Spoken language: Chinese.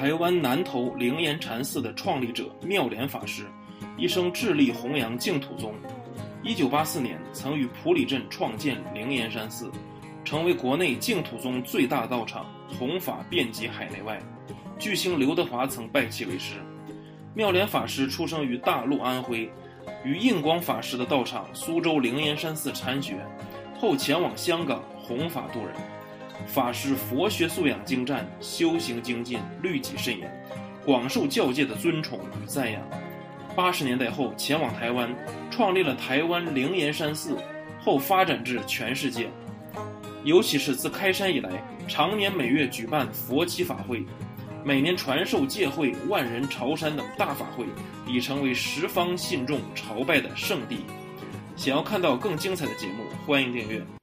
台湾南投灵岩禅寺的创立者妙莲法师，一生致力弘扬净土宗。一九八四年，曾于普里镇创建灵岩山寺，成为国内净土宗最大道场，弘法遍及海内外。巨星刘德华曾拜其为师。妙莲法师出生于大陆安徽，于印光法师的道场苏州灵岩山寺参学，后前往香港弘法度人。法师佛学素养精湛，修行精进，律己慎言，广受教界的尊崇与赞扬。八十年代后前往台湾，创立了台湾灵岩山寺，后发展至全世界。尤其是自开山以来，常年每月举办佛七法会，每年传授戒会、万人朝山等大法会，已成为十方信众朝拜的圣地。想要看到更精彩的节目，欢迎订阅。